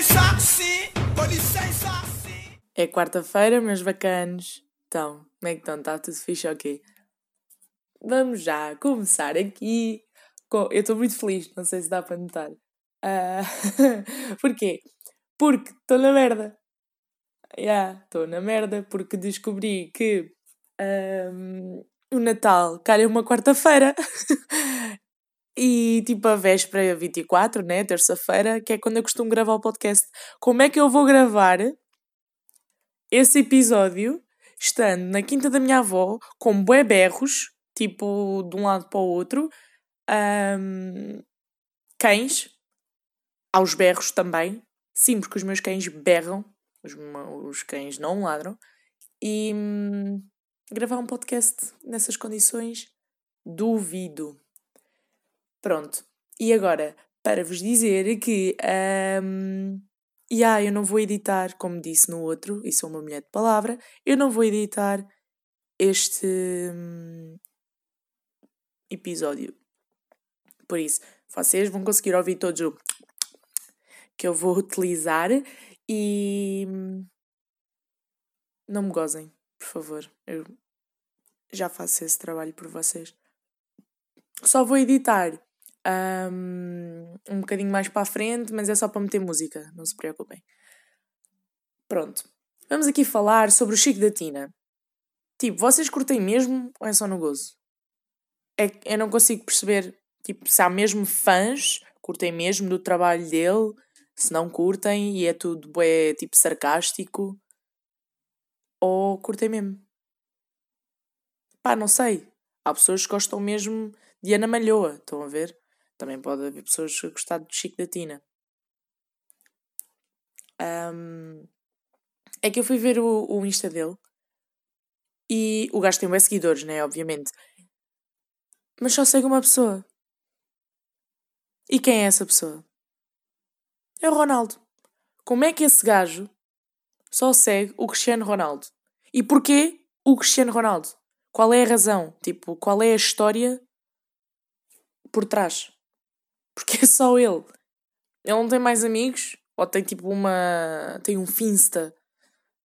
licença, sim, com licença, sim. É quarta-feira, meus bacanos. Então, como é que estão? Está tudo fixe? Ok. Vamos já começar aqui. Com... Eu estou muito feliz, não sei se dá para notar. Ah, Porquê? Porque estou na merda. Já, estou na merda porque descobri que ahm, o Natal calha uma quarta-feira. E tipo a véspera 24, né? Terça-feira, que é quando eu costumo gravar o podcast. Como é que eu vou gravar esse episódio estando na quinta da minha avó com bué berros, tipo de um lado para o outro, ahm, cães, aos berros também. Sim, porque os meus cães berram, os cães não ladram. E hum, gravar um podcast nessas condições, duvido. Pronto. E agora, para vos dizer que. Um, yeah, eu não vou editar, como disse no outro, e sou uma mulher de palavra, eu não vou editar este hum, episódio. Por isso, vocês vão conseguir ouvir todos o que eu vou utilizar e. hum, Não me gozem, por favor. Eu já faço esse trabalho por vocês. Só vou editar um, um bocadinho mais para a frente, mas é só para meter música, não se preocupem. Pronto. Vamos aqui falar sobre o Chico da Tina. Tipo, vocês curtem mesmo ou é só no gozo? É eu não consigo perceber, tipo, se há mesmo fãs, curtem mesmo do trabalho dele, se não curtem e é tudo bué, tipo, sarcástico, ou curtem mesmo. Pá, não sei. Há pessoas que gostam mesmo de Ana Malhoa, estão a ver? Também pode haver pessoas que gostam de Chico da Tina. Ahm, é que eu fui ver o, o Insta dele e o gajo tem bem seguidores, né? Obviamente. Mas só segue uma pessoa. E quem é essa pessoa? É o Ronaldo. Como é que esse gajo só segue o Cristiano Ronaldo? E porquê o Cristiano Ronaldo? Qual é a razão? Tipo, qual é a história por trás? Porque é só ele. Ele não tem mais amigos? Ou tem tipo uma. tem um Finsta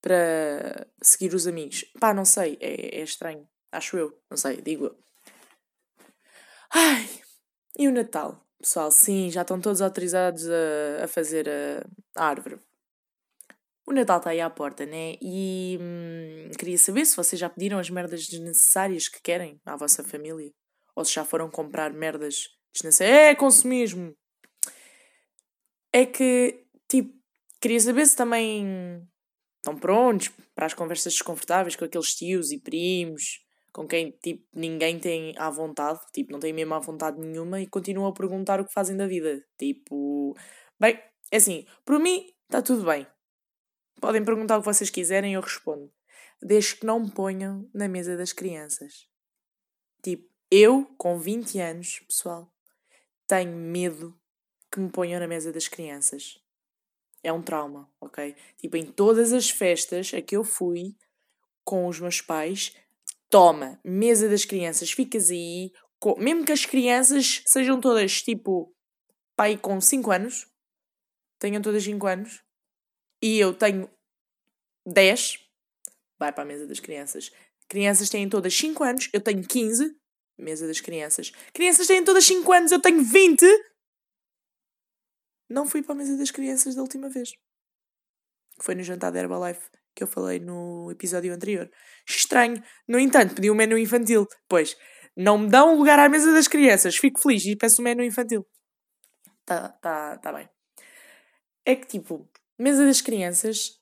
para seguir os amigos? Pá, não sei. É, é estranho. Acho eu. Não sei, digo eu. Ai. E o Natal? Pessoal, sim, já estão todos autorizados a, a fazer a, a árvore. O Natal está aí à porta, né? E hum, queria saber se vocês já pediram as merdas desnecessárias que querem à vossa família. Ou se já foram comprar merdas É consumismo! É que, tipo, queria saber se também estão prontos para as conversas desconfortáveis com aqueles tios e primos com quem, tipo, ninguém tem à vontade, tipo, não tem mesmo à vontade nenhuma e continuam a perguntar o que fazem da vida. Tipo, bem, é assim, por mim está tudo bem. Podem perguntar o que vocês quiserem eu respondo. Desde que não me ponham na mesa das crianças. Tipo, eu, com 20 anos, pessoal, tenho medo que me ponham na mesa das crianças. É um trauma, ok? Tipo, em todas as festas a que eu fui com os meus pais, toma, mesa das crianças, ficas aí, mesmo que as crianças sejam todas tipo, pai com 5 anos, tenham todas 5 anos, e eu tenho 10, vai para a mesa das crianças. Crianças têm todas 5 anos, eu tenho 15, mesa das crianças. Crianças têm todas 5 anos, eu tenho 20. Não fui para a mesa das crianças da última vez. Foi no jantar da Herbalife que eu falei no episódio anterior. Estranho. No entanto, pedi um menu infantil. Pois, não me dão lugar à mesa das crianças. Fico feliz e peço um menu infantil. Tá, tá, tá bem. É que tipo, mesa das crianças.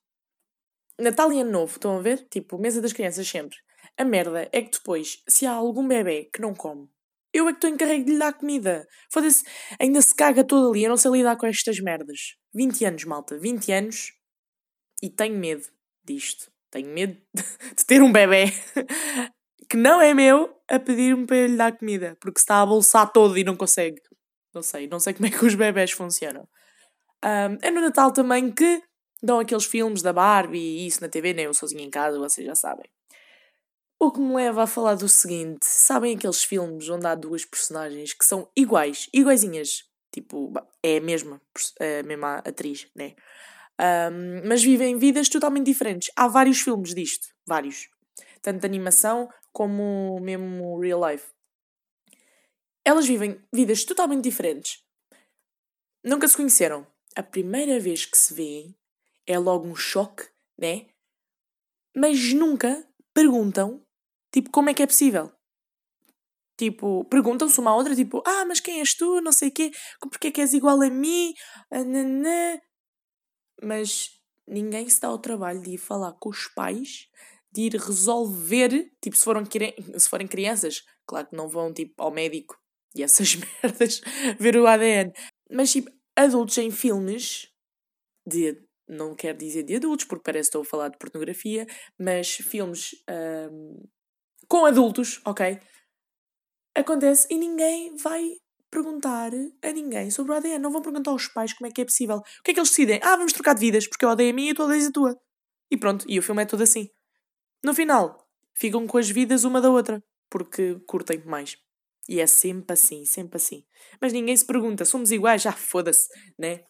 Natal e Ano Novo, estão a ver? Tipo, mesa das crianças sempre. A merda é que depois, se há algum bebê que não come, eu é que estou encarregue de lhe dar comida. Foda-se, ainda se caga todo ali. Eu não sei lidar com estas merdas. 20 anos, malta, 20 anos. E tenho medo disto. Tenho medo de ter um bebê que não é meu a pedir-me para lhe dar comida. Porque se está a bolsar todo e não consegue. Não sei, não sei como é que os bebés funcionam. Ahm, é no Natal também que dão aqueles filmes da Barbie e isso na TV, nem eu sozinho em casa, vocês já sabem. O que me leva a falar do seguinte: sabem aqueles filmes onde há duas personagens que são iguais, iguaizinhas? Tipo, é a mesma, pers- a mesma atriz, né? Ahm, mas vivem vidas totalmente diferentes. Há vários filmes disto, vários. Tanto de animação como mesmo real life. Elas vivem vidas totalmente diferentes. Nunca se conheceram. A primeira vez que se vêem é logo um choque, né? Mas nunca perguntam, tipo, como é que é possível. Tipo, perguntam-se uma à outra, tipo, ah, mas quem és tu? Não sei o quê, porque é que és igual a mim? Ananã. Mas ninguém se dá ao trabalho de ir falar com os pais, de ir resolver, tipo, se, foram, se forem crianças, claro que não vão, tipo, ao médico e essas merdas, ver o ADN. Mas, tipo, adultos em filmes, de, não quero dizer de adultos, porque parece que estou a falar de pornografia, mas filmes ahm, com adultos, ok? Acontece e ninguém vai perguntar a ninguém sobre o ADN. Não vão perguntar aos pais como é que é possível. O que é que eles decidem? Ah, vamos trocar de vidas, porque eu odeio a minha e tu odeias a tua. E pronto, e o filme é todo assim. No final, ficam com as vidas uma da outra, porque curtem mais. E é sempre assim, sempre assim. Mas ninguém se pergunta, somos iguais? Já foda-se, né?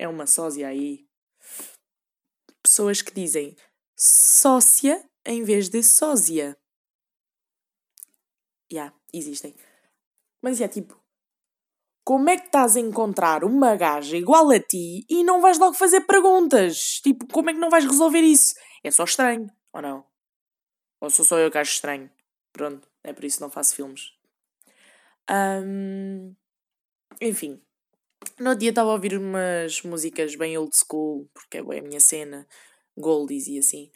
É uma sósia aí. Pessoas que dizem sócia em vez de sósia. Já, existem. Mas é tipo, como é que estás a encontrar uma gaja igual a ti e não vais logo fazer perguntas? Tipo, como é que não vais resolver isso? É só estranho, ou não? Ou sou só eu que acho estranho? Pronto, é por isso que não faço filmes. Ahm, enfim, no outro dia estava a ouvir umas músicas bem old school, porque é a minha cena, goldies e assim.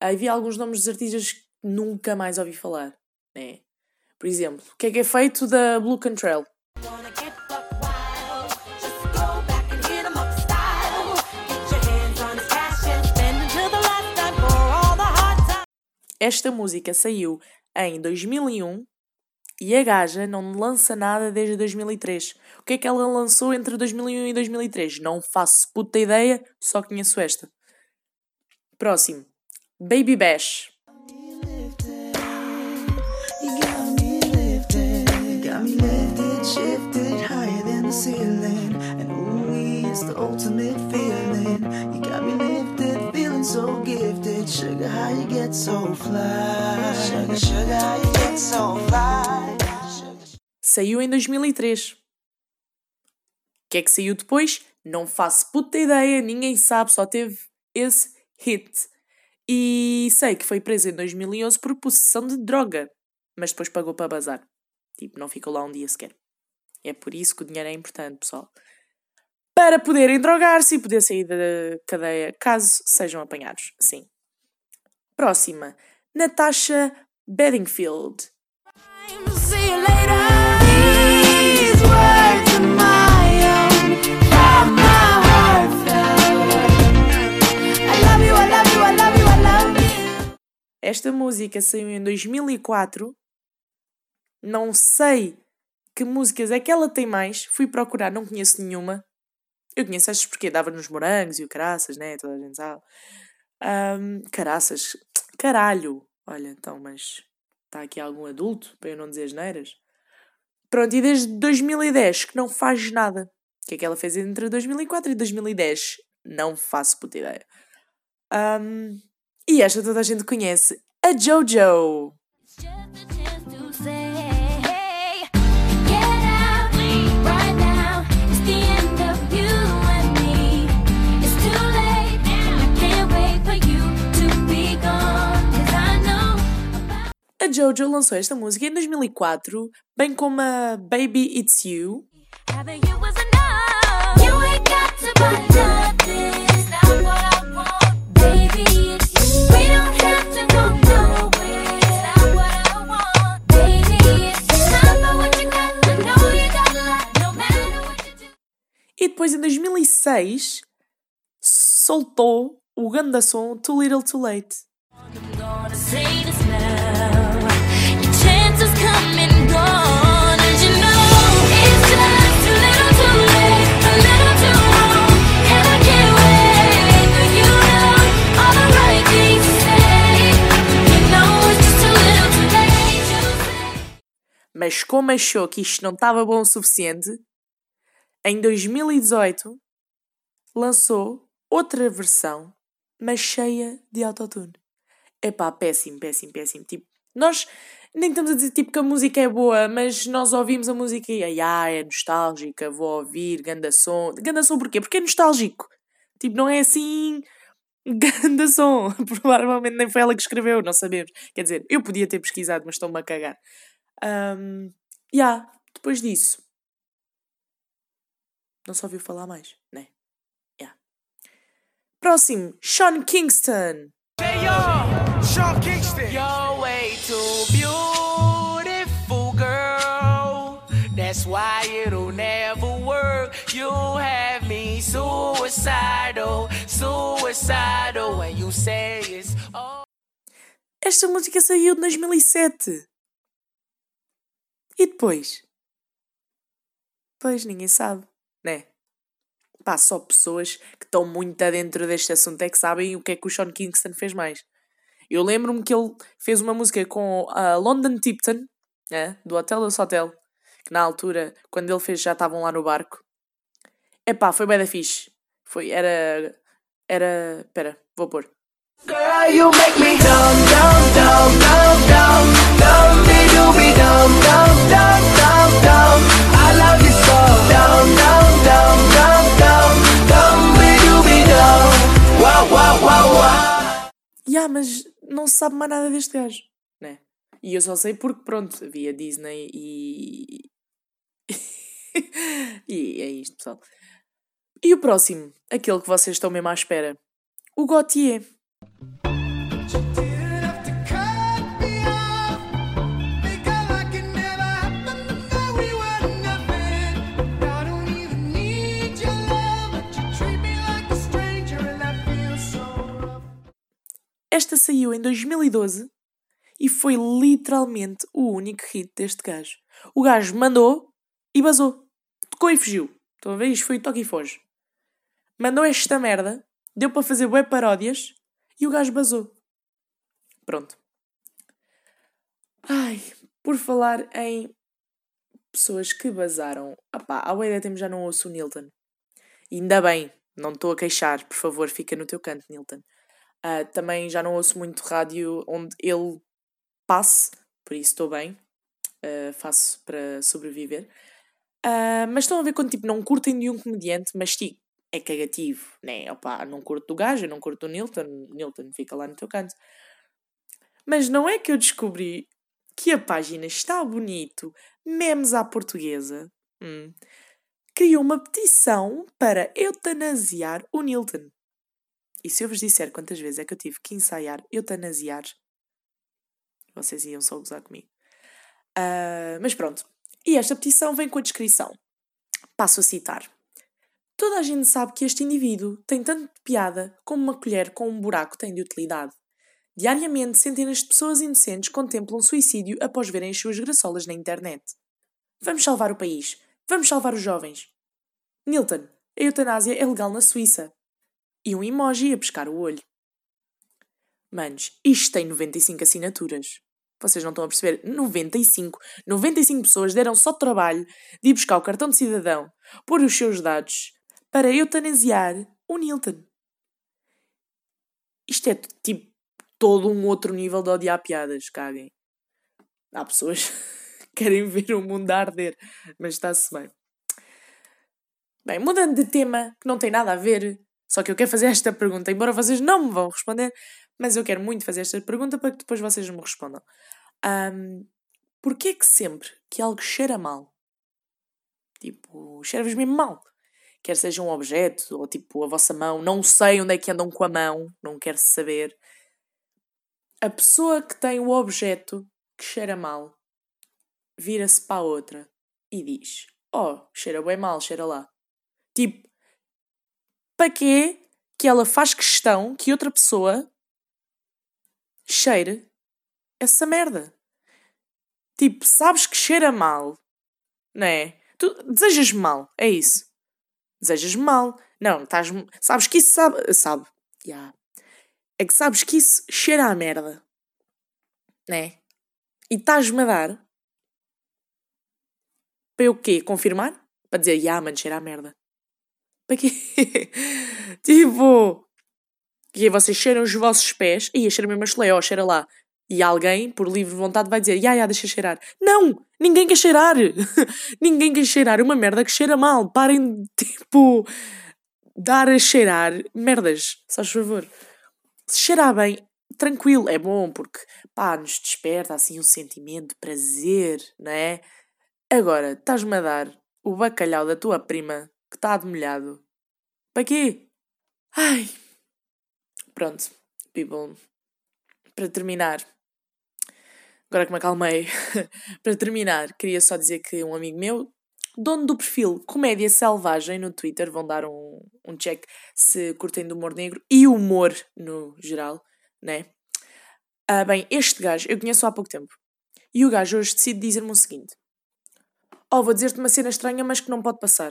Aí vi alguns nomes dos artistas que nunca mais ouvi falar, né? Por exemplo, o que é que é feito da Blue Cantrell? Esta música saiu em 2001 e a gaja não lança nada desde 2003. O que é que ela lançou entre 2001 e 2003? Não faço puta ideia, só conheço esta. Próximo. Baby Bash. Ceiling. And ooh, the ultimate feeling. You got me lifted, feeling so gifted. Sugar, how you get so fly? Sugar, sugar, how you get so fly? Saiu em 2003. O que é que saiu depois? Não faço puta ideia, ninguém sabe, só teve esse hit. E sei que foi presa em 2011 por possessão de droga, mas depois pagou para bazar. Tipo, não ficou lá um dia sequer. É por isso que o dinheiro é importante, pessoal. Para poderem drogar-se e poder sair da cadeia caso sejam apanhados. Sim. Próxima. Natasha Bedingfield. Esta música saiu em 2004. Não sei que músicas é que ela tem mais. Fui procurar, não conheço nenhuma. Eu conheço estas porque dava nos morangos e o caraças, né? Toda a gente sabe. Ahm, caraças. Caralho. Olha, então, mas está aqui algum adulto para eu não dizer asneiras? Pronto, e desde 2010 que não faz nada. O que é que ela fez entre 2004 e 2010? Não faço puta ideia. Ahm, e esta toda a gente conhece. A Jojo. A Jojo lançou esta música em 2004, bem como a Baby It's You. E depois, em 2006, soltou o ganda som Too Little Too Late. Mas como achou que isto não estava bom o suficiente, em 2018, lançou outra versão, mas cheia de autotune. Epá, péssimo, péssimo, péssimo. Tipo, nós nem estamos a dizer tipo que a música é boa, mas nós ouvimos a música e ai, ah, é nostálgica, vou ouvir, ganda som. Ganda som porquê? Porque é nostálgico. Tipo, não é assim ganda som. Provavelmente nem foi ela que escreveu, não sabemos. Quer dizer, eu podia ter pesquisado, mas estou-me a cagar. Um, yeah, depois disso. Não se ouviu falar mais, né? Yeah. Próximo, Sean Kingston. Hey yo, Sean Kingston. You're Esta música saiu de 2007. E depois? Pois, ninguém sabe, né? Pá, só pessoas que estão muito adentro deste assunto é que sabem o que é que o Sean Kingston fez mais. Eu lembro-me que ele fez uma música com a London Tipton, né? do Hotel dos Hotel, que na altura, quando ele fez, já estavam lá no barco. Epá, foi bem da fixe. Foi, era... Era... Espera, vou pôr. Girl, you make me dumb, dumb, dumb, dumb, dumb, dumb, be dumb, dumb, dumb, dumb, dumb. I love you so, dumb, dumb, dumb, dumb, dumb, dumb, be dumb. Wow, wow, wow, wow. Ya, mas não se sabe mais nada deste gajo, né? E eu só sei porque, pronto, havia Disney e. e é isto, pessoal. E o próximo, aquele que vocês estão mesmo à espera: o Gautier. Esta saiu em 2012 e foi literalmente o único hit deste gajo. O gajo mandou e basou. Tocou e fugiu. Estão a ver? Isto foi toque e foge. Mandou esta merda, deu para fazer web paródias e o gajo basou. Pronto. Ai, por falar em pessoas que basaram. Há bué de tempo já não ouço o Nilton. Ainda bem, não estou a queixar, por favor, fica no teu canto, Nilton. Ah, também já não ouço muito rádio onde ele passe, por isso estou bem, ah, faço para sobreviver. Ah, mas estão a ver quando tipo, não curtem de um comediante, mas tipo, é cagativo, né? Opá, não curto do gajo, eu não curto do Nilton, Nilton fica lá no teu canto. Mas não é que eu descobri que a página está bonito, memes à portuguesa, hum, criou uma petição para eutanasiar o Nilton. E se eu vos disser quantas vezes é que eu tive que ensaiar eutanasiar, vocês iam só gozar comigo. Ah, mas pronto. E esta petição vem com a descrição. Passo a citar. Toda a gente sabe que este indivíduo tem tanto de piada como uma colher com um buraco tem de utilidade. Diariamente, centenas de pessoas inocentes contemplam suicídio após verem as suas graçolas na internet. Vamos salvar o país. Vamos salvar os jovens. Nilton, a eutanásia é legal na Suíça. E um emoji a pescar o olho. Manos, isto tem 95 assinaturas. Vocês não estão a perceber? 95. 95 pessoas deram só trabalho de ir buscar o cartão de cidadão, pôr os seus dados, para eutanasiar o Nilton. Isto é tipo todo um outro nível de odiar piadas, caguem. Há pessoas que querem ver o mundo arder, mas está-se bem. Bem, mudando de tema, que não tem nada a ver, só que eu quero fazer esta pergunta, embora vocês não me vão responder, mas eu quero muito fazer esta pergunta para que depois vocês me respondam. Um, Porquê que sempre que algo cheira mal, tipo, cheira-vos mesmo mal, quer seja um objeto ou tipo a vossa mão, não sei onde é que andam com a mão, não quero saber, a pessoa que tem o objeto que cheira mal vira-se para a outra e diz: Oh, cheira bem mal, cheira lá. Tipo, para quê que ela faz questão que outra pessoa cheire essa merda? Tipo, sabes que cheira mal, não é? Tu desejas mal, é isso. Desejas mal. Não, estás. Sabes que isso sabe. Sabe. Yeah. É que sabes que isso cheira a merda. Né? E estás-me a dar. Para eu quê? Confirmar? Para dizer, ya, mano, cheira a merda. Para quê? tipo. E vocês cheiram os vossos pés. E cheira mesmo a chulé, ó, cheira lá. E alguém, por livre vontade, vai dizer, ya, ya, deixa cheirar. Não! Ninguém quer cheirar! ninguém quer cheirar. Uma merda que cheira mal. Parem de, tipo, dar a cheirar merdas. Se faz favor. Se cheirar bem, tranquilo, é bom, porque, pá, nos desperta, assim, um sentimento de prazer, não é? Agora, estás-me a dar o bacalhau da tua prima, que está demolhado. Para quê? Ai... Pronto, people. Para terminar, agora que me acalmei, para terminar, queria só dizer que um amigo meu, dono do perfil Comédia Selvagem no Twitter, vão dar um, um check se curtem do humor negro e humor no geral, né? Ah, bem, este gajo eu conheço há pouco tempo. E o gajo hoje decide dizer-me o seguinte: Oh, vou dizer-te uma cena estranha, mas que não pode passar.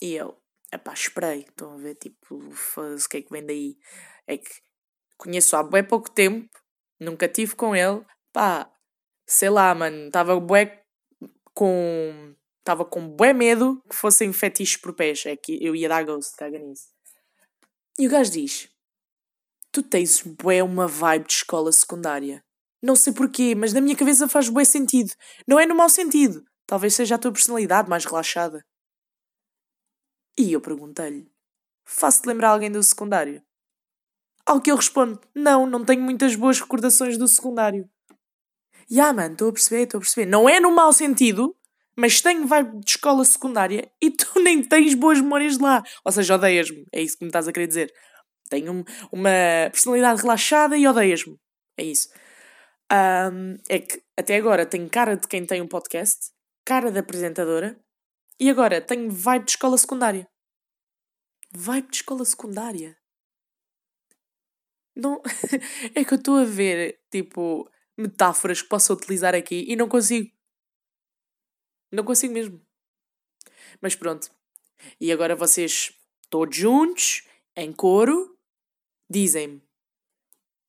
E eu, epá, esperei. Estão a ver, tipo, o que é que vem daí? É que conheço há bem pouco tempo, nunca tive com ele, pá, sei lá, mano, estava bué com. Estava com bué medo que fossem fetiches por pés. É que eu ia dar ghost, caga nisso. E o gajo diz: Tu tens bué uma vibe de escola secundária. Não sei porquê, mas na minha cabeça faz bué sentido. Não é no mau sentido. Talvez seja a tua personalidade mais relaxada. E eu perguntei-lhe: Faço-te lembrar alguém do secundário? Ao que ele responde: Não, não tenho muitas boas recordações do secundário. Ya, mano, estou a perceber, estou a perceber. Não é no mau sentido, mas tenho vibe de escola secundária e tu nem tens boas memórias de lá. Ou seja, odeias-me. É isso que me estás a querer dizer. Tenho um- uma personalidade relaxada e odeias-me. É isso. Ahm, é que até agora tenho cara de quem tem um podcast, cara de apresentadora, e agora tenho vibe de escola secundária. Vibe de escola secundária? Não. é que eu estou a ver, tipo, metáforas que posso utilizar aqui e não consigo. Não consigo mesmo. Mas pronto. E agora vocês, todos juntos, em coro, dizem-me: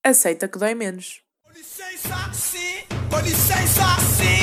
aceita que dói menos. Com licença, sim. Com licença, sim.